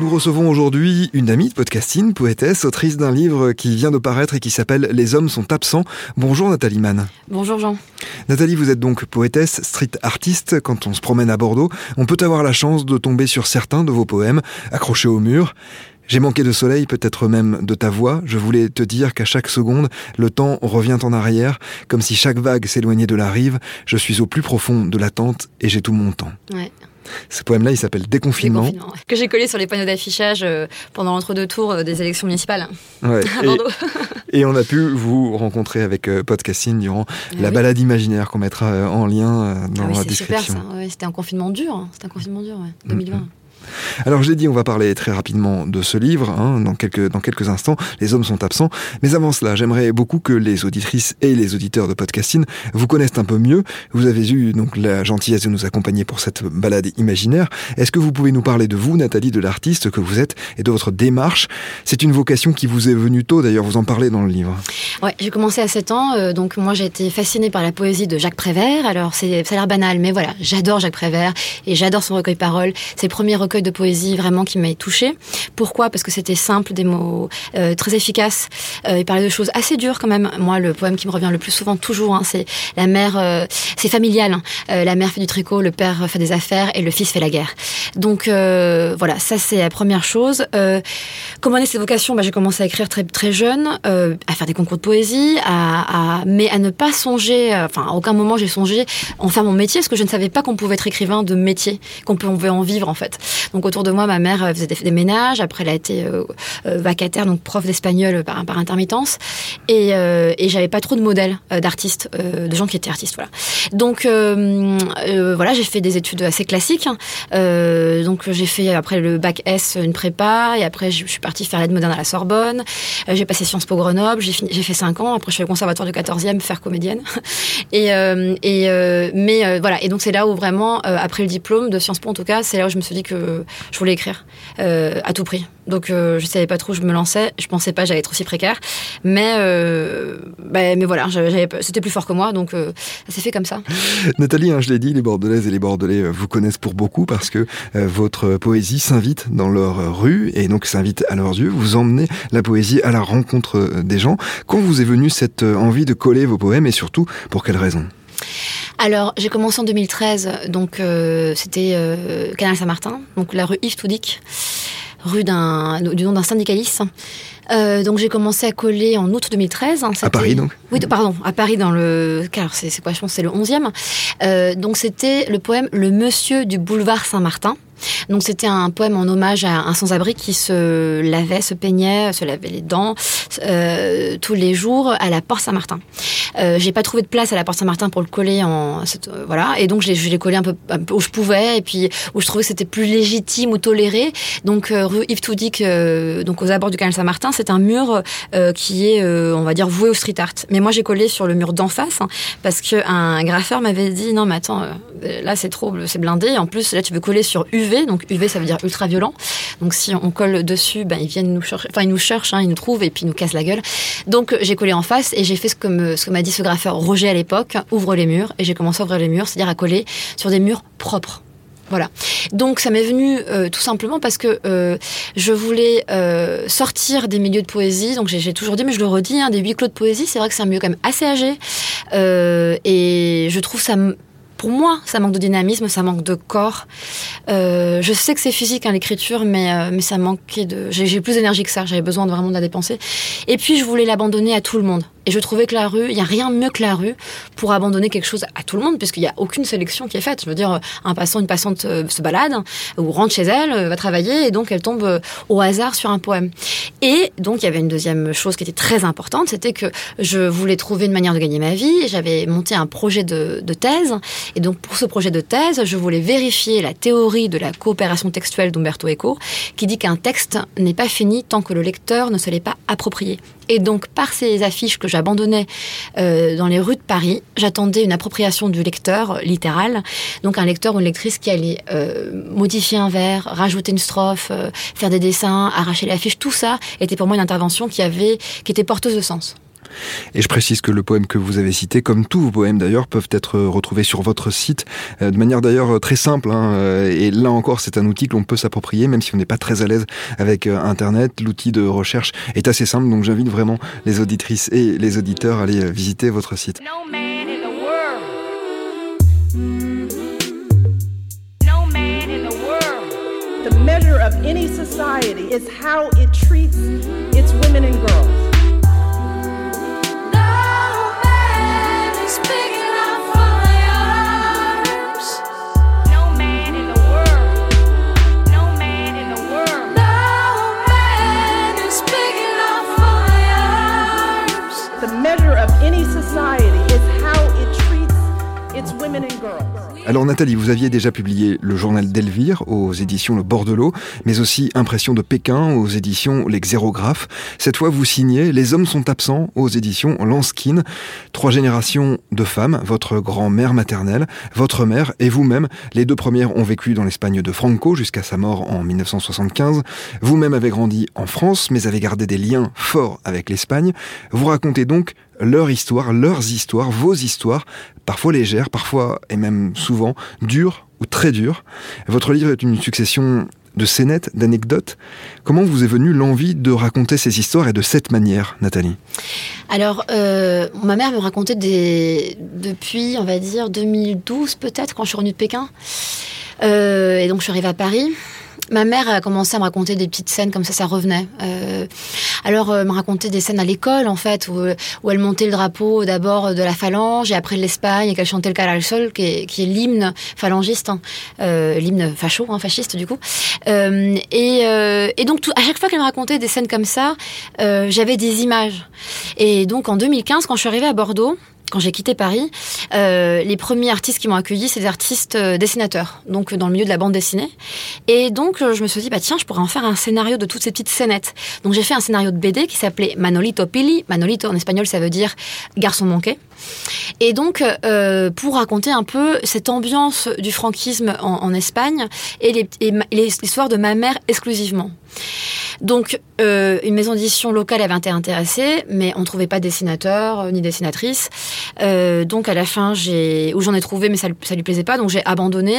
Nous recevons aujourd'hui une amie de podcasting, poétesse, autrice d'un livre qui vient de paraître et qui s'appelle Les hommes sont absents. Bonjour Nathalie Mann. Bonjour Jean. Nathalie, vous êtes donc poétesse, street artiste. Quand on se promène à Bordeaux, on peut avoir la chance de tomber sur certains de vos poèmes accrochés au mur. J'ai manqué de soleil, peut-être même de ta voix. Je voulais te dire qu'à chaque seconde, le temps revient en arrière, comme si chaque vague s'éloignait de la rive. Je suis au plus profond de l'attente et j'ai tout mon temps. Ouais. Ce poème-là, il s'appelle Déconfinement. Que j'ai collé sur les panneaux d'affichage euh, pendant l'entre-deux tours euh, des élections municipales Ouais. à Et, Bordeaux. et on a pu vous rencontrer avec euh, Podcasting durant Ah la oui. balade imaginaire qu'on mettra en lien euh, dans Ah oui, la description. Ouais, C'était un confinement dur. hein. C'était un confinement dur, ouais. 2020. Alors je l'ai dit, on va parler très rapidement de ce livre hein, dans, quelques, dans quelques instants. Les hommes sont absents. Mais avant cela, j'aimerais beaucoup que les auditrices et les auditeurs de podcasting vous connaissent un peu mieux. Vous avez eu donc la gentillesse de nous accompagner pour cette balade imaginaire. Est-ce que vous pouvez nous parler de vous, Nathalie, de l'artiste que vous êtes et de votre démarche? C'est une vocation qui vous est venue tôt, d'ailleurs, vous en parlez dans le livre. Ouais, j'ai commencé à 7 ans, euh, donc moi j'ai été fascinée par la poésie de Jacques Prévert. Alors ça a l'air banal, mais voilà, j'adore Jacques Prévert et j'adore son recueil Paroles. C'est le premier de poésie vraiment qui m'a touchée. Pourquoi? Parce que c'était simple, des mots euh, très efficaces. Euh, il parlait de choses assez dures quand même. Moi, le poème qui me revient le plus souvent, toujours, hein, c'est la mère, euh, c'est familial. hein. Euh, la mère fait du tricot, le père fait des affaires et le fils fait la guerre. Donc euh, voilà, ça c'est la première chose. Euh, comment est cette vocation bah, J'ai commencé à écrire très très jeune, euh, à faire des concours de poésie, mais à ne pas songer. euh, Enfin, à aucun moment j'ai songé en faire mon métier, parce que je ne savais pas qu'on pouvait être écrivain de métier, qu'on pouvait en vivre en fait. Donc autour de moi, ma mère euh, faisait des, ménages. Après, elle a été euh, euh, vacataire, donc prof d'espagnol par, par intermittence, et, euh, et j'avais pas trop de modèles euh, d'artistes, euh, de gens qui étaient artistes. Voilà. Donc euh, euh, voilà, j'ai fait des études assez classiques. hein. Euh, donc j'ai fait après le bac S une prépa et après je suis partie faire l'aide moderne à la Sorbonne. Euh, j'ai passé Sciences Po Grenoble, j'ai fait 5 ans. Après je suis au conservatoire du 14e faire comédienne. Et, euh, et euh, mais euh, voilà et donc c'est là où vraiment euh, après le diplôme de Sciences Po en tout cas, c'est là où je me suis dit que je voulais écrire euh, à tout prix. Donc euh, je savais pas trop où je me lançais, je pensais pas j'allais être aussi précaire, mais euh, ben, mais voilà, c'était plus fort que moi donc euh, ça s'est fait comme ça. Nathalie, hein, je l'ai dit, les Bordelaises et les Bordelais vous connaissent pour beaucoup parce que votre poésie s'invite dans leur rue et donc s'invite à leurs yeux. Vous emmenez la poésie à la rencontre des gens. Quand vous est venue cette envie de coller vos poèmes et surtout pour quelle raison Alors, j'ai commencé en 2013, donc euh, c'était euh, Canal Saint-Martin, donc la rue Yves Toudic, rue d'un, du nom d'un syndicaliste. Euh, donc j'ai commencé à coller en août 2013. hein, À Paris donc Oui, pardon, à Paris dans le... Car c'est c'est quoi, je pense que c'est le 11e. Euh, donc c'était le poème Le Monsieur du boulevard Saint-Martin. Donc c'était un poème en hommage à un sans-abri qui se lavait, se peignait, se lavait les dents euh, tous les jours à la Porte Saint-Martin. Euh, j'ai pas trouvé de place à la Porte Saint-Martin pour le coller en euh, voilà et donc je l'ai collé un peu, où je pouvais et puis où je trouvais que c'était plus légitime ou toléré. Donc euh, rue Yves Toudic, donc aux abords du canal Saint-Martin, c'est un mur qui est on va dire voué au street art. Mais moi j'ai collé sur le mur d'en face hein, parce que un graffeur m'avait dit non mais attends là c'est trop c'est blindé en plus là tu veux coller sur UV donc UV ça veut dire ultra violent donc si on colle dessus ben ils viennent nous chercher enfin ils nous cherchent hein, ils nous trouvent et puis ils nous cassent la gueule donc j'ai collé en face et j'ai fait ce que m'a dit ce graffeur Roger à l'époque ouvre les murs et j'ai commencé à ouvrir les murs c'est-à-dire à coller sur des murs propres voilà. Donc ça m'est venu euh, tout simplement parce que euh, je voulais euh, sortir des milieux de poésie. Donc j'ai toujours dit, mais je le redis, hein, des huis clos de poésie, c'est vrai que c'est un milieu quand même assez âgé. Et je trouve ça, pour moi, ça manque de dynamisme, ça manque de corps. Euh, je sais que c'est physique hein, l'écriture, mais euh, mais ça manquait de. J'ai plus d'énergie que ça. J'avais besoin de vraiment de la dépenser. Et puis je voulais l'abandonner à tout le monde. Et je trouvais que la rue, il y a rien mieux que la rue pour abandonner quelque chose à tout le monde, puisqu'il y a aucune sélection qui est faite. Je veux dire, un passant, une passante euh, se balade ou rentre chez elle, euh, va travailler, et donc elle tombe euh, au hasard sur un poème. Et donc il y avait une deuxième chose qui était très importante, c'était que je voulais trouver une manière de gagner ma vie. J'avais monté un projet de, de thèse, et donc pour ce projet de thèse, je voulais vérifier la théorie de la coopération textuelle d'Umberto Eco, qui dit qu'un texte n'est pas fini tant que le lecteur ne se l'est pas approprié. Et donc, par ces affiches que j'abandonnais euh, dans les rues de Paris, j'attendais une appropriation du lecteur littéral. Donc, un lecteur ou une lectrice qui allait euh, modifier un vers, rajouter une strophe, euh, faire des dessins, arracher l'affiche. Tout ça était pour moi une intervention qui avait, qui était porteuse de sens. Et je précise que le poème que vous avez cité, comme tous vos poèmes d'ailleurs, peuvent être retrouvés sur votre site euh, de manière d'ailleurs très simple. Hein, euh, et là encore, c'est un outil que l'on peut s'approprier, même si on n'est pas très à l'aise avec euh, Internet. L'outil de recherche est assez simple, donc j'invite vraiment les auditrices et les auditeurs à aller visiter votre site. No man in the world. No man in the world. The measure of any society is how it treats its women and girls. the measure of any society. Alors Nathalie, vous aviez déjà publié le journal d'Elvire aux éditions Le Bordelot, mais aussi Impression de Pékin aux éditions Les Xérographes. Cette fois, vous signez Les hommes sont absents aux éditions Lanskin. Trois générations de femmes, votre grand-mère maternelle, votre mère et vous-même. Les deux premières ont vécu dans l'Espagne de Franco jusqu'à sa mort en 1975. Vous-même avez grandi en France, mais avez gardé des liens forts avec l'Espagne. Vous racontez donc leur histoire, leurs histoires, vos histoires, parfois légères, parfois et même souvent dures ou très dures. Votre livre est une succession de scénettes, d'anecdotes. Comment vous est venue l'envie de raconter ces histoires et de cette manière, Nathalie? Alors, euh, ma mère me racontait depuis, on va dire, 2012 peut-être, quand je suis revenue de Pékin. Euh, et donc, je suis arrivée à Paris. Ma mère a commencé à me raconter des petites scènes comme ça, ça revenait. Euh, alors, euh, me racontait des scènes à l'école, en fait, où, où elle montait le drapeau d'abord de la phalange et après de l'Espagne et qu'elle chantait le Caral Sol, qui est, l'hymne phallangiste, hein, euh, l'hymne facho, hein, fasciste du coup. Euh, et, euh, et, donc, à chaque fois qu'elle me racontait des scènes comme ça, euh, j'avais des images. Et donc, en 2015, quand je suis arrivée à Bordeaux, quand j'ai quitté Paris, euh, les premiers artistes qui m'ont accueilli, c'est des artistes euh, dessinateurs, donc dans le milieu de la bande dessinée. Et donc euh, je me suis dit, bah tiens, je pourrais en faire un scénario de toutes ces petites scénettes. Donc j'ai fait un scénario de BD qui s'appelait Manolito Pili. Manolito en espagnol, ça veut dire garçon manqué. Et donc euh, pour raconter un peu cette ambiance du franquisme en, en Espagne et l'histoire de ma mère exclusivement. Donc, euh, une maison d'édition locale avait été intéressée, mais on ne trouvait pas de dessinateur euh, ni dessinatrice. Euh, donc, à la fin, j'ai, où j'en ai trouvé, mais ça, ça lui plaisait pas, donc j'ai abandonné.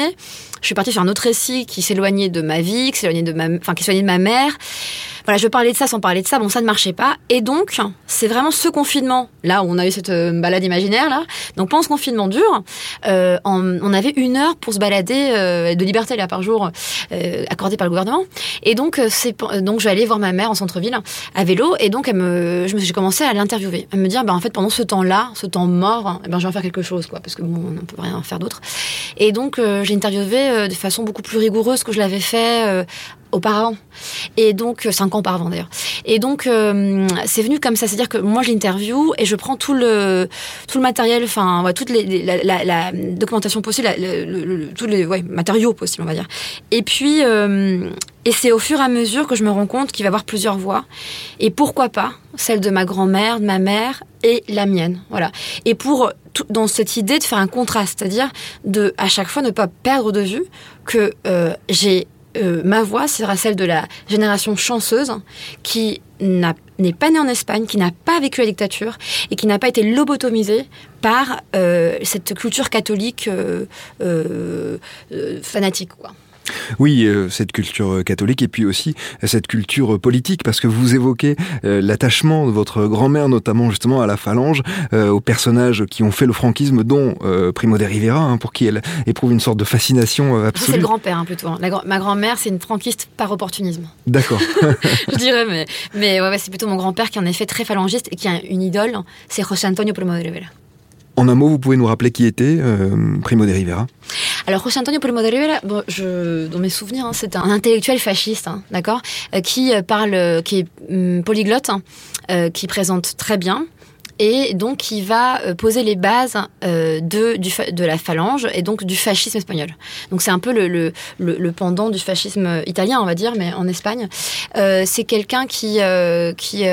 Je suis partie sur un autre récit qui s'éloignait de ma vie, qui s'éloignait de ma, enfin, qui s'éloignait de ma mère. Voilà, je parlais de ça sans parler de ça. Bon, ça ne marchait pas. Et donc, c'est vraiment ce confinement, là où on a eu cette euh, balade imaginaire, là. Donc, pendant ce confinement dur, euh, on, avait une heure pour se balader euh, de liberté, là, par jour, accordée par le gouvernement. Et donc, c'est, donc, je vais aller voir ma mère en centre-ville, à vélo. Et donc, je me, j'ai commencé à l'interviewer. À me dire, bah, en fait, pendant ce temps-là, ce temps mort, eh ben, je vais en faire quelque chose, quoi. Parce que bon, on ne peut rien faire d'autre. Et donc, j'ai interviewé de façon beaucoup plus rigoureuse que je l'avais fait auparavant. Et donc, euh, cinq ans auparavant d'ailleurs. Et donc, euh, c'est venu comme ça. C'est-à-dire que moi, je l'interview et je prends tout le, tout le matériel, enfin, ouais, toute les, la, documentation possible, tous les matériaux possibles, on va dire. Et puis, euh, et c'est au fur et à mesure que je me rends compte qu'il va y avoir plusieurs voix. Et pourquoi pas celle de ma grand-mère, de ma mère et la mienne. Voilà. Et pour dans cette idée de faire un contraste, c'est-à-dire de à chaque fois ne pas perdre de vue que j'ai euh, ma voix sera celle de la génération chanceuse qui n'est pas née en Espagne, qui n'a pas vécu la dictature et qui n'a pas été lobotomisée par euh, cette culture catholique euh, fanatique. Oui, euh, cette culture catholique et puis aussi cette culture politique, parce que vous évoquez euh, l'attachement de votre grand-mère, notamment justement à la phalange, euh, aux personnages qui ont fait le franquisme, dont Primo de Rivera, hein, pour qui elle éprouve une sorte de fascination absolue. C'est le grand-père hein, plutôt. Hein. ma grand-mère, c'est une franquiste par opportunisme. D'accord. Je dirais, mais, mais ouais, c'est plutôt mon grand-père qui en est fait très phalangiste et qui a une idole, c'est José Antonio Primo de Rivera. En un mot, vous pouvez nous rappeler qui était Primo de Rivera? Alors José Antonio Primo de Rivera, dans mes souvenirs, hein, c'est un intellectuel fasciste, hein, d'accord, euh, qui euh, parle, euh, qui est hum, polyglotte, hein, qui présente très bien et donc il va euh, poser les bases euh, de, la phalange et donc du fascisme espagnol. Donc c'est un peu le, pendant du fascisme italien, on va dire, mais en Espagne. Euh, c'est quelqu'un qui, qui,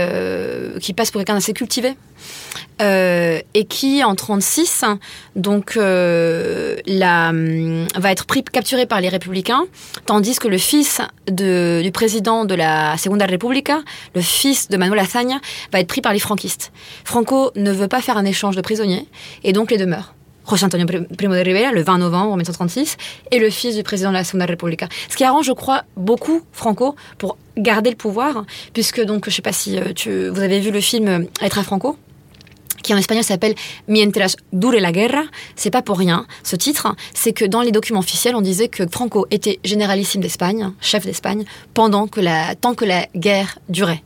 qui passe pour quelqu'un d'assez cultivé, euh, et qui en 36 donc euh, la, hum, va être pris, capturé par les républicains, tandis que le fils du président de la Segunda República, le fils de Manuel Azaña, va être pris par les franquistes. Franco ne veut pas faire un échange de prisonniers et donc les deux meurent. José Antonio Primo de Rivera, le 20 novembre 1936, et le fils du président de la Segunda República. Ce qui arrange, je crois, beaucoup Franco pour garder le pouvoir, puisque donc, je sais pas si euh, tu, vous avez vu le film Être à Franco? Qui en espagnol s'appelle Mientras dure la guerra. C'est pas pour rien. Ce titre, c'est que dans les documents officiels, on disait que Franco était généralissime d'Espagne, chef d'Espagne, pendant que la, tant que la guerre durait.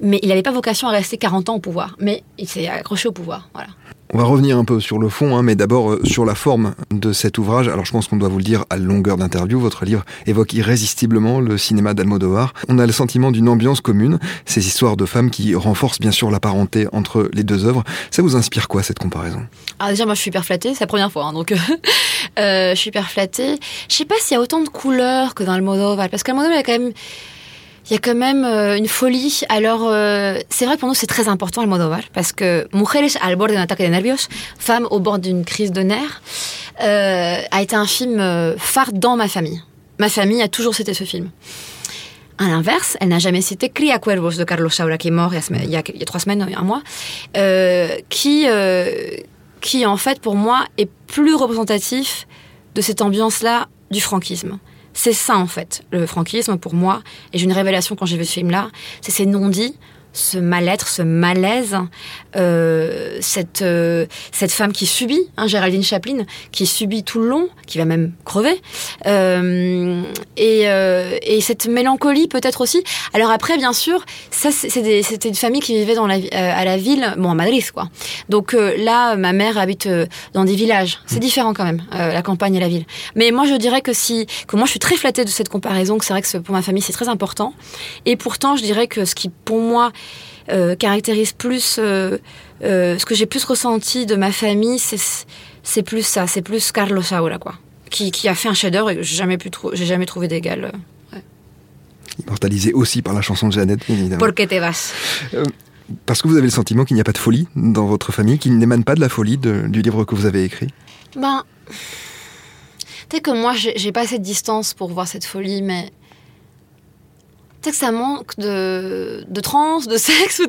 Mais il n'avait pas vocation à rester 40 ans au pouvoir. Mais il s'est accroché au pouvoir. Voilà. On va revenir un peu sur le fond, hein, mais d'abord euh, sur la forme de cet ouvrage. Alors je pense qu'on doit vous le dire à longueur d'interview, votre livre évoque irrésistiblement le cinéma d'Almodovar. On a le sentiment d'une ambiance commune, ces histoires de femmes qui renforcent bien sûr la parenté entre les deux œuvres. Ça vous inspire quoi cette comparaison? Ah déjà moi je suis hyper flattée, c'est la première fois, hein, donc euh, je suis hyper flattée. Je sais pas s'il y a autant de couleurs que dans Almodovar, parce qu'Almodovar a quand même il y a quand même euh, une folie. Alors, euh, c'est vrai pour nous, c'est très important Almodovar, parce que Mujeres al borde d'un ataque de nervios, Femme au bord d'une crise de nerfs, euh, a été un film phare dans ma famille. Ma famille a toujours cité ce film. À l'inverse, elle n'a jamais cité Cria Cuervos de Carlos Saura, qui est mort il y a, il y a trois semaines, un mois, qui, qui en fait pour moi est plus représentatif de cette ambiance-là du franquisme. C'est ça en fait, le franquisme pour moi. Et j'ai une révélation quand j'ai vu ce film-là, c'est ces non-dits ce mal-être, ce malaise, euh, cette, euh, cette femme qui subit, hein, Géraldine Chaplin, qui subit tout le long, qui va même crever, euh, et, et, cette mélancolie peut-être aussi. Alors après, bien sûr, ça c'était une famille qui vivait dans la, à la ville, bon à Madrid quoi. Donc là, ma mère habite dans des villages, c'est différent quand même, la campagne et la ville. Mais moi je dirais que si, que moi je suis très flattée de cette comparaison, que c'est vrai que pour ma famille c'est très important, et pourtant je dirais que ce qui pour moi euh, caractérise plus euh, euh, ce que j'ai plus ressenti de ma famille, c'est plus ça, c'est plus Carlos Saura, quoi, qui, qui, a fait un chef-d'œuvre et j'ai jamais pu j'ai jamais trouvé d'égal. Immortalisé aussi par la chanson de Jeannette, évidemment. Porque te vas? parce que vous avez le sentiment qu'il n'y a pas de folie dans votre famille, qu'il n'émane pas de la folie du livre que vous avez écrit? Ben, tu sais que moi, j'ai pas assez de distance pour voir cette folie, mais que ça manque de, de trans, de sexe ou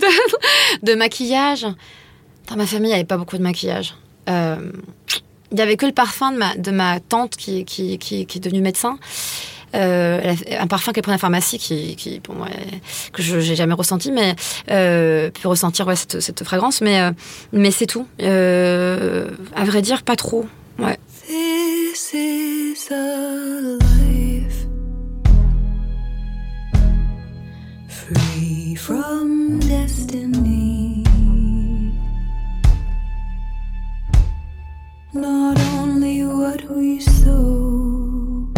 de, maquillage. Dans ma famille, il n'y avait pas beaucoup de maquillage. Euh, il n'y avait que le parfum de ma, de ma tante qui, qui, qui, est devenue médecin. Euh, un parfum qu'elle prenait à la pharmacie qui, qui pour moi, que je n'ai jamais ressenti, mais euh, pu ressentir ouais, cette, cette fragrance, mais, euh, mais c'est tout. À vrai dire, pas trop. Ouais. From destiny. Not only what we sow,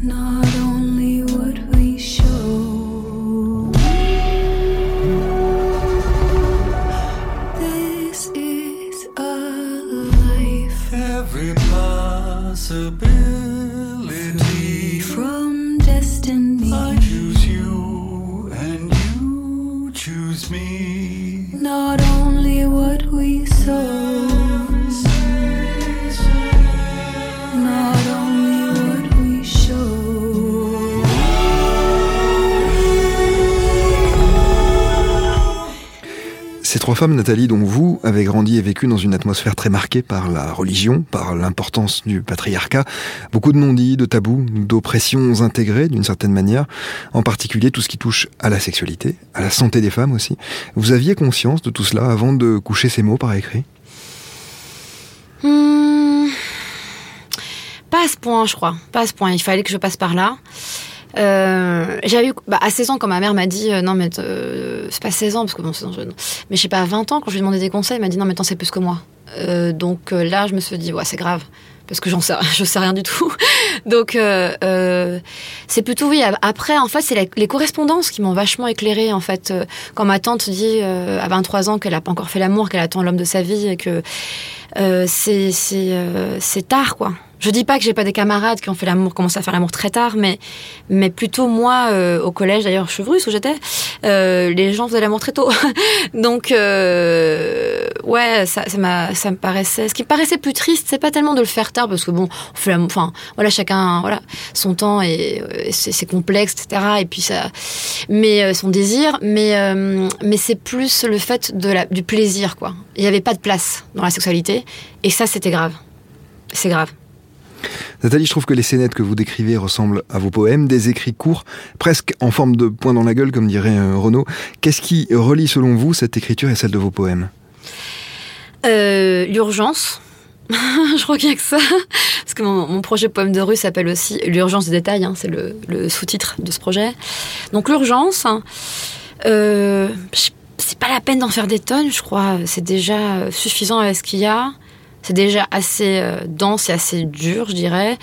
not only what we show. This is a life. Every possibility. Not only what we saw. Trois femmes, Nathalie, dont vous avez grandi et vécu dans une atmosphère très marquée par la religion, par l'importance du patriarcat, beaucoup de non-dits, de tabous, d'oppressions intégrées d'une certaine manière, en particulier tout ce qui touche à la sexualité, à la santé des femmes aussi. Vous aviez conscience de tout cela avant de coucher ces mots par écrit? Hmm. Pas à ce point, je crois. Pas à ce point. Il fallait que je passe par là. Euh, j'ai eu, bah, à 16 ans, quand ma mère m'a dit, euh, non, mais euh, c'est pas 16 ans, parce que bon, 16 ans. Mais je sais pas, à 20 ans, quand je lui ai demandé des conseils, elle m'a dit, non, mais t'en sais plus que moi. Donc là, je me suis dit, ouais, c'est grave. parce que j'en sais, je sais rien du tout. Donc c'est plutôt oui. Après, en fait, c'est les correspondances qui m'ont vachement éclairée. En fait, quand ma tante dit à 23 ans qu'elle a pas encore fait l'amour, qu'elle attend l'homme de sa vie et que c'est c'est c'est tard quoi. Je dis pas que j'ai pas des camarades qui ont fait l'amour, commencé à faire l'amour très tard, mais mais plutôt moi euh, au collège d'ailleurs Chevreuse où j'étais, euh, les gens faisaient l'amour très tôt. Donc euh, ouais, ça m'a ça me paraissait ce qui me paraissait plus triste, c'est pas tellement de le faire tard parce que bon, on fait l'amour enfin voilà, chacun voilà, son temps et, et c'est complexe etc. et puis ça mais son désir, mais mais c'est plus le fait de la du plaisir quoi. Il y avait pas de place dans la sexualité et ça c'était grave. C'est grave. Nathalie, je trouve que les scénettes que vous décrivez ressemblent à vos poèmes, des écrits courts, presque en forme de point dans la gueule, comme dirait euh, Renaud. Qu'est-ce qui relie selon vous cette écriture et celle de vos poèmes? Euh, L'urgence. je crois qu'il a que ça. Parce que mon, projet Poème de rue s'appelle aussi L'urgence des détails, hein, c'est le, sous-titre de ce projet. Donc l'urgence, euh, c'est pas la peine d'en faire des tonnes, je crois. C'est déjà suffisant avec ce qu'il y a. C'est déjà assez euh, dense et assez dur, je dirais.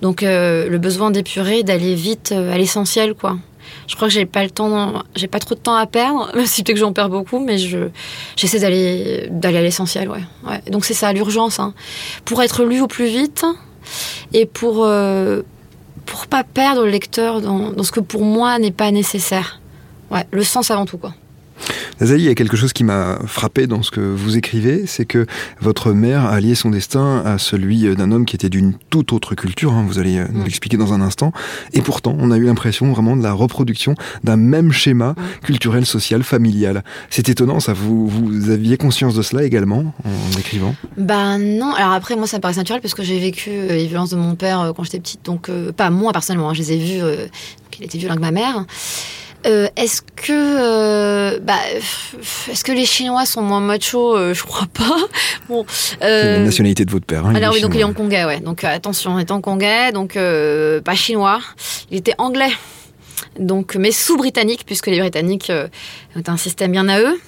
Donc euh, le besoin d'épurer, d'aller vite euh, à l'essentiel, quoi. Je crois que j'ai pas le temps, j'ai pas trop de temps à perdre, même si peut-être que j'en perds beaucoup, mais je j'essaie d'aller d'aller à l'essentiel, ouais. Donc c'est ça l'urgence, hein. pour être lu au plus vite et pour pour pas perdre le lecteur dans, dans ce que pour moi n'est pas nécessaire. Ouais, le sens avant tout, quoi. Nathalie, il y a quelque chose qui m'a frappé dans ce que vous écrivez, c'est que votre mère a lié son destin à celui d'un homme qui était d'une toute autre culture, hein, vous allez nous l'expliquer dans un instant, et pourtant on a eu l'impression vraiment de la reproduction d'un même schéma culturel, social, familial. C'est étonnant, ça, vous, vous aviez conscience de cela également en écrivant? Bah non, alors après moi ça me paraît naturel parce que j'ai vécu euh, les violences de mon père euh, quand j'étais petite, donc euh, pas moi personnellement, hein, je les ai vues, euh, qu'il était violent avec ma mère. Euh, est-ce que, euh, bah, est-ce que les Chinois sont moins machos? Euh, Je crois pas. Bon, C'est la nationalité de votre père. Hein, alors oui, donc il est hongkongais, ouais. Donc attention, il est hongkongais, donc pas chinois. Il était anglais, donc mais sous britannique puisque les Britanniques euh, ont un système bien à eux.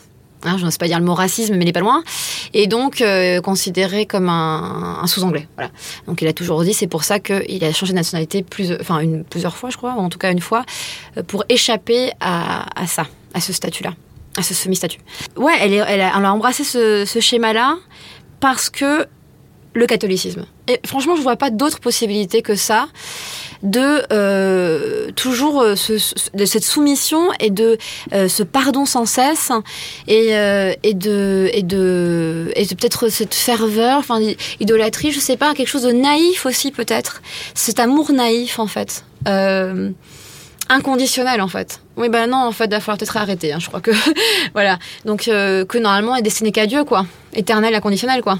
Hein, je n'ose pas dire le mot racisme, mais il n'est pas loin. Et donc, euh, considéré comme un, sous-anglais. Voilà. Donc, il a toujours dit, c'est pour ça qu'il a changé de nationalité plusieurs fois, je crois, ou en tout cas une fois, euh, pour échapper à, ça, à ce statut-là, à ce semi-statut. Ouais, elle, a, embrassé ce schéma-là parce que le catholicisme. Et franchement, je vois pas d'autre possibilité que ça de euh, toujours euh, de cette soumission et de euh, ce pardon sans cesse et, de et de et peut-être cette ferveur, enfin idolâtrie, je sais pas, quelque chose de naïf aussi peut-être, cet amour naïf en fait. Inconditionnel en fait. Oui ben non en fait il va falloir peut-être arrêter. Hein, je crois que voilà donc que normalement est destiné qu'à Dieu quoi, éternel inconditionnel quoi.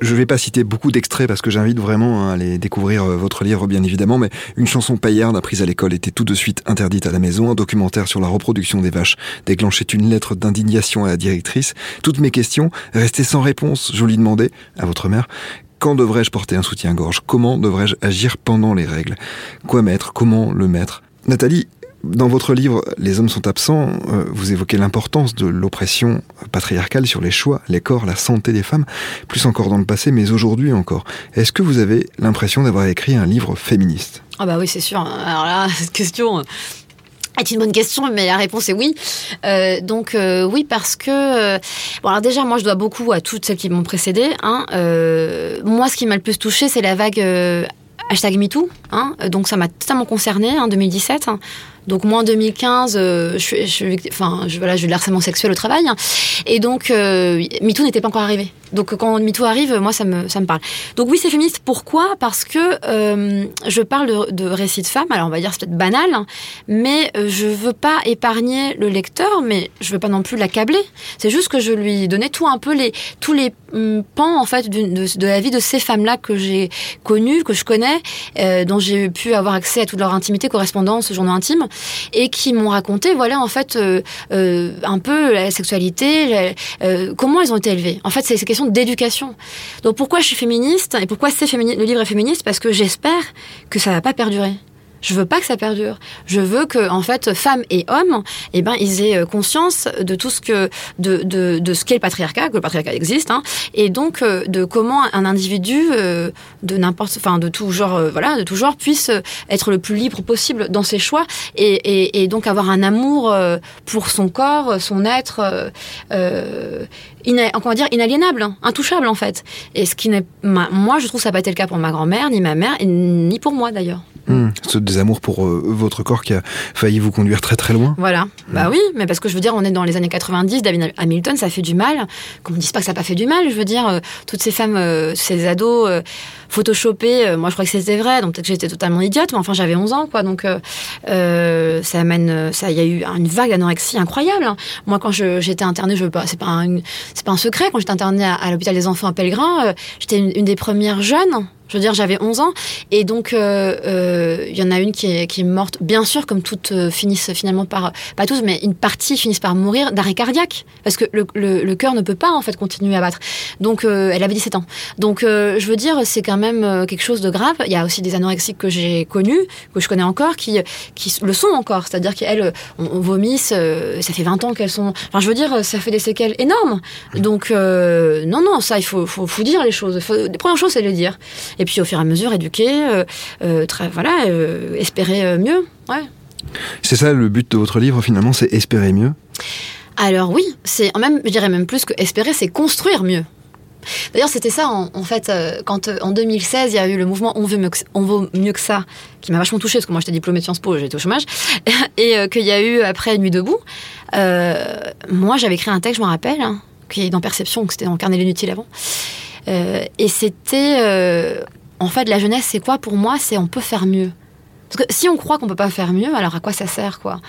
Je vais pas citer beaucoup d'extraits parce que j'invite vraiment à aller découvrir euh, votre livre, bien évidemment, mais une chanson paillarde apprise à l'école était tout de suite interdite à la maison. Un documentaire sur la reproduction des vaches déclenchait une lettre d'indignation à la directrice. Toutes mes questions restaient sans réponse. Je lui demandais, à votre mère, quand devrais-je porter un soutien-gorge? Comment devrais-je agir pendant les règles? Quoi mettre? Comment le mettre Nathalie, dans votre livre Les hommes sont absents, euh, vous évoquez l'importance de l'oppression patriarcale sur les choix, les corps, la santé des femmes, plus encore dans le passé, mais aujourd'hui encore. Est-ce que vous avez l'impression d'avoir écrit un livre féministe? Ah bah oui c'est sûr. Alors là cette question. euh, est une bonne question, mais la réponse est oui. Euh, donc oui, parce que bon alors déjà moi je dois beaucoup à toutes celles qui m'ont précédé. Hein, moi ce qui m'a le plus touché c'est la vague hashtag MeToo. Hein, donc ça m'a totalement concerné en 2017. Donc moi en 2015, je, je, je, enfin, je, voilà, j'ai eu le harcèlement sexuel au travail. Hein. Et donc, euh, MeToo n'était pas encore arrivé. Donc quand MeToo arrive, moi, ça me, ça me parle. Donc oui, c'est féministe. Pourquoi? Parce que euh, je parle de, de récits de femmes. Alors on va dire c'est peut-être banal, hein, mais euh, je veux pas épargner le lecteur, mais je veux pas non plus l'accabler. C'est juste que je lui donnais tout un peu les, tous les hum, pans en fait de, de, de, la vie de ces femmes-là que j'ai connues, que je connais, euh, dont j'ai pu avoir accès à toute leur intimité, correspondance, journaux intimes, et qui m'ont raconté, voilà, en fait, euh, euh, un peu la sexualité, euh, comment elles ont été élevées. En fait, c'est question d'éducation. Donc pourquoi je suis féministe et pourquoi le livre est féministe? Parce que j'espère que ça va pas perdurer. Je veux pas que ça perdure. Je veux que, en fait, femmes et hommes, eh ben, ils aient conscience de tout ce que, de, de, de ce qu'est le patriarcat, que le patriarcat existe, hein, et donc euh, de comment un individu euh, de n'importe, enfin, de tout genre, euh, voilà, de tout genre, puisse être le plus libre possible dans ses choix et, et, et donc avoir un amour pour son corps, son être, euh, comment dire, inaliénable, hein, intouchable en fait. Et ce qui n'est, moi, je trouve ça pas été le cas pour ma grand-mère, ni ma mère, ni pour moi d'ailleurs. Mmh, ce désamour pour euh, votre corps qui a failli vous conduire très très loin. Voilà, mmh. bah oui, mais parce que je veux dire, on est dans les années 90, David Hamilton, ça fait du mal. Qu'on me dise pas que ça n'a pas fait du mal, je veux dire, euh, toutes ces femmes, euh, ces ados euh, photoshopés, euh, moi je crois que c'était vrai, donc peut-être que j'étais totalement idiote, mais enfin j'avais 11 ans, quoi, donc euh, ça amène, ça, il y a eu une vague d'anorexie incroyable. Hein. Moi quand j'étais internée, je pas, c'est pas un, c'est pas un secret, quand j'étais internée à, à l'hôpital des enfants à Pellegrin, j'étais une, une des premières jeunes je veux dire, j'avais 11 ans. Et donc, il euh, euh, y en a une qui est, qui est morte, bien sûr, comme toutes euh, finissent finalement par, pas tous, mais une partie finissent par mourir d'arrêt cardiaque. Parce que le, le, le, cœur ne peut pas, en fait, continuer à battre. Donc, euh, elle avait 17 ans. Donc, euh, je veux dire, c'est quand même quelque chose de grave. Il y a aussi des anorexiques que j'ai connues, que je connais encore, qui, qui le sont encore. C'est-à-dire qu'elles on, on vomissent, ça fait 20 ans qu'elles sont. Enfin, je veux dire, ça fait des séquelles énormes. Donc, non, non, ça, il faut, faut, faut dire les choses. Faut, la première chose, c'est de le dire et puis au fur et à mesure éduquer, euh, euh, très, voilà, euh, espérer mieux. Ouais. C'est ça le but de votre livre finalement, c'est espérer mieux? Alors oui, c'est même, je dirais même plus que espérer, c'est construire mieux. D'ailleurs, c'était ça, en, en, fait, quand en 2016, il y a eu le mouvement On veut mieux que, on vaut mieux que ça, qui m'a vachement touchée, parce que moi j'étais diplômée de Sciences Po, j'étais au chômage, et euh, qu'il y a eu après Nuit debout. Moi, j'avais écrit un texte, je me rappelle, hein, qui est dans Perception, que c'était dans Carnet l'inutile avant. Euh, et c'était en fait, la jeunesse, c'est quoi pour moi? C'est on peut faire mieux. Parce que si on croit qu'on peut pas faire mieux, alors à quoi ça sert quoi?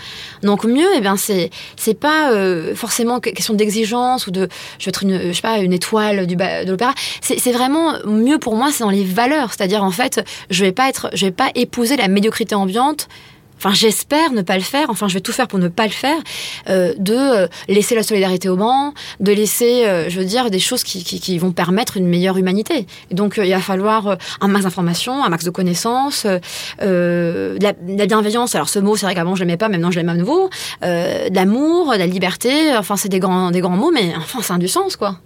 Donc mieux, eh bien c'est c'est pas euh, forcément question d'exigence ou de je veux être une je sais pas une étoile du de l'opéra. C'est vraiment mieux pour moi, c'est dans les valeurs, c'est-à-dire en fait, je vais pas être je vais pas épouser la médiocrité ambiante enfin j'espère ne pas le faire, enfin je vais tout faire pour ne pas le faire, euh, de euh, laisser la solidarité au banc, de laisser, euh, je veux dire, des choses qui, qui, qui, vont permettre une meilleure humanité. Donc euh, il va falloir euh, un max d'informations, un max de connaissances, de la, de, la, bienveillance. Alors ce mot, c'est vrai qu'avant je l'aimais pas, maintenant je l'aime à nouveau. de l'amour, de la liberté. Enfin c'est des grands, des grands mots, mais enfin ça a du sens quoi.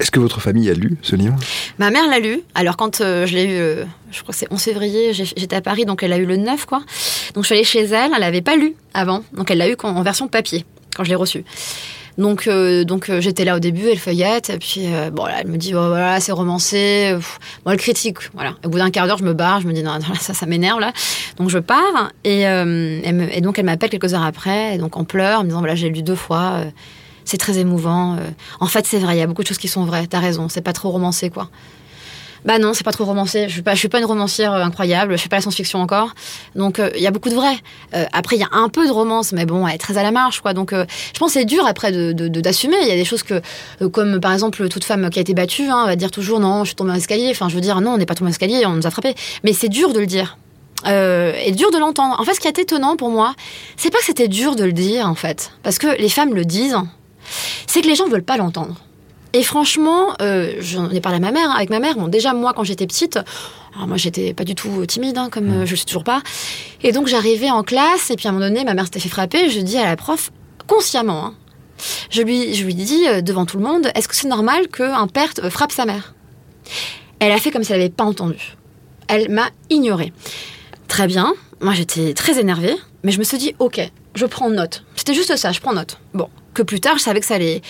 Est-ce que votre famille a lu ce livre? Ma mère l'a lu. Alors quand euh, je l'ai eu, euh, je crois que c'est 11 février, j'étais à Paris, donc elle l'a eu le 9, quoi. Donc je suis allée chez elle, elle l'avait pas lu avant, donc elle l'a eu en version papier, quand je l'ai reçu. Donc, euh, donc j'étais là au début, elle feuillette, et puis bon, là, elle me dit, oh, voilà, c'est romancé. Pff, bon, elle critique, voilà. Au bout d'un quart d'heure, je me barre, je me dis, non, non ça, ça m'énerve, là. Donc je pars, et, donc elle m'appelle quelques heures après, donc en pleurs, en me disant, voilà, j'ai lu deux fois c'est très émouvant. Euh. En fait, c'est vrai, il y a beaucoup de choses qui sont vraies. T'as raison, c'est pas trop romancé, quoi. Bah non, c'est pas trop romancé. Je suis pas, suis pas une romancière euh, incroyable. Je fais pas la science-fiction encore. Donc il euh, y a beaucoup de vrai. Après il y a un peu de romance, mais bon, elle est très à la marge, quoi. Donc je pense c'est dur après de, d'assumer. Il y a des choses que, comme par exemple toute femme qui a été battue, hein, va dire toujours non, je suis tombée en escalier. Enfin, je veux dire non, on n'est pas tombé en escalier, on nous a frappé. Mais c'est dur de le dire. Et dur de l'entendre. En fait, ce qui est étonnant pour moi, c'est pas que c'était dur de le dire, en fait, parce que les femmes le disent, c'est que les gens ne veulent pas l'entendre. Et franchement, euh, j'en ai parlé à ma mère, avec ma mère. Bon, déjà, moi, quand j'étais petite, alors moi, j'étais pas du tout timide, hein, comme euh, je suis toujours pas. Et donc, j'arrivais en classe, et puis à un moment donné, ma mère s'était fait frapper. Je dis à la prof, consciemment, hein, je, lui, je lui dis euh, devant tout le monde, est-ce que c'est normal qu'un père frappe sa mère? Elle a fait comme si elle n'avait pas entendu. Elle m'a ignorée. Très bien, moi j'étais très énervée, mais je me suis dit, ok, je prends note. C'était juste ça, je prends note. Bon, que plus tard, je savais que ça allait,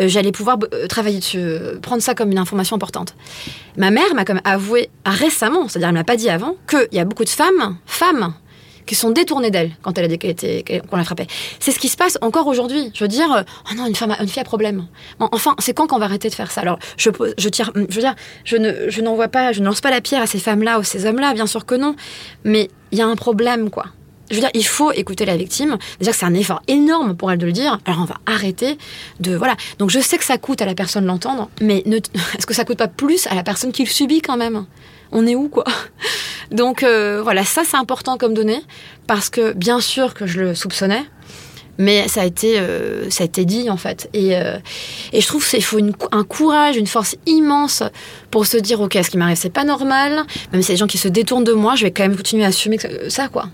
euh, j'allais pouvoir euh, travailler dessus, euh, prendre ça comme une information importante. Ma mère m'a comme avoué récemment, c'est-à-dire elle m'a pas dit avant, qu'il y a beaucoup de femmes, femmes, qui sont détournés d'elle quand elle a dit qu'elle était qu'on la frappait. C'est ce qui se passe encore aujourd'hui. Je veux dire, oh non, une femme, a, une fille a problème. enfin, c'est quand qu'on va arrêter de faire ça? Alors, je, je tire, je veux dire, je ne, je n'envoie pas, je ne lance pas la pierre à ces femmes-là ou ces hommes-là, bien sûr que non. Mais il y a un problème, quoi je veux dire, il faut écouter la victime. Déjà que c'est un effort énorme pour elle de le dire. Alors on va arrêter de voilà. Donc je sais que ça coûte à la personne l'entendre, mais est-ce que ça coûte pas plus à la personne qui le subit quand même? On est où quoi? Donc euh, voilà, ça c'est important comme donnée parce que bien sûr que je le soupçonnais. Mais ça a été, euh, ça a été dit en fait, et, euh, je trouve qu'il faut un courage, une force immense pour se dire ok, ce qui m'arrive c'est pas normal, même si y des gens qui se détournent de moi, je vais quand même continuer à assumer ça quoi.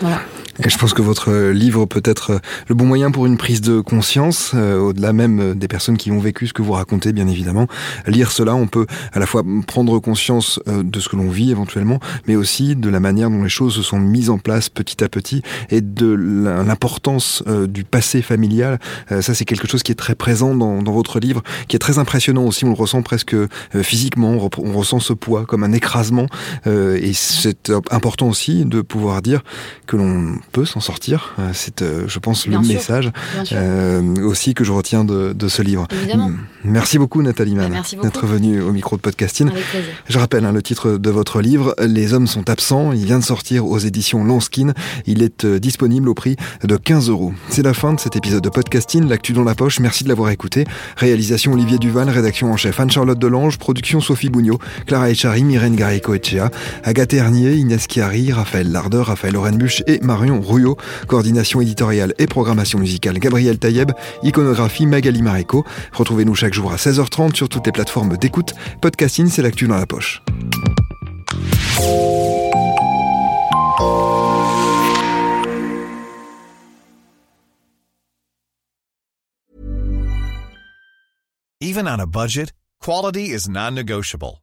Voilà. Je pense que votre livre peut être le bon moyen pour une prise de conscience, euh, au-delà même des personnes qui ont vécu ce que vous racontez, bien évidemment. Lire cela, on peut à la fois prendre conscience euh, de ce que l'on vit éventuellement, mais aussi de la manière dont les choses se sont mises en place petit à petit et de l'importance euh, du passé familial. ça, c'est quelque chose qui est très présent dans, dans, votre livre, qui est très impressionnant aussi. On le ressent presque physiquement, on, on, ressent ce poids comme un écrasement. et c'est important aussi de pouvoir dire que l'on peut s'en sortir. Euh, c'est, euh, je pense, le message euh, aussi que je retiens de, ce livre. Évidemment. Merci beaucoup Nathalie Mann d'être venue au micro de Podcasting. Je rappelle hein, le titre de votre livre, Les hommes sont absents. Il vient de sortir aux éditions Lanskin. Il est disponible au prix de 15 euros. C'est la fin de cet épisode de Podcasting, l'actu dans la poche. Merci de l'avoir écouté. Réalisation Olivier Duval, rédaction en chef Anne-Charlotte Delange, production Sophie Bougnot, Clara Echari, Myrène Garico-Echea, Agathe Hernier, Inès Chiari, Raphaël Lardeur, Raphaël Orenbuch et Marion Rouillot. Coordination éditoriale et programmation musicale Gabriel Taïeb. Iconographie Magali Maréco. Retrouvez-nous chaque jour à 16h30 sur toutes les plateformes d'écoute. Podcasting, c'est l'actu dans la poche. Even on a budget, quality is non-negotiable.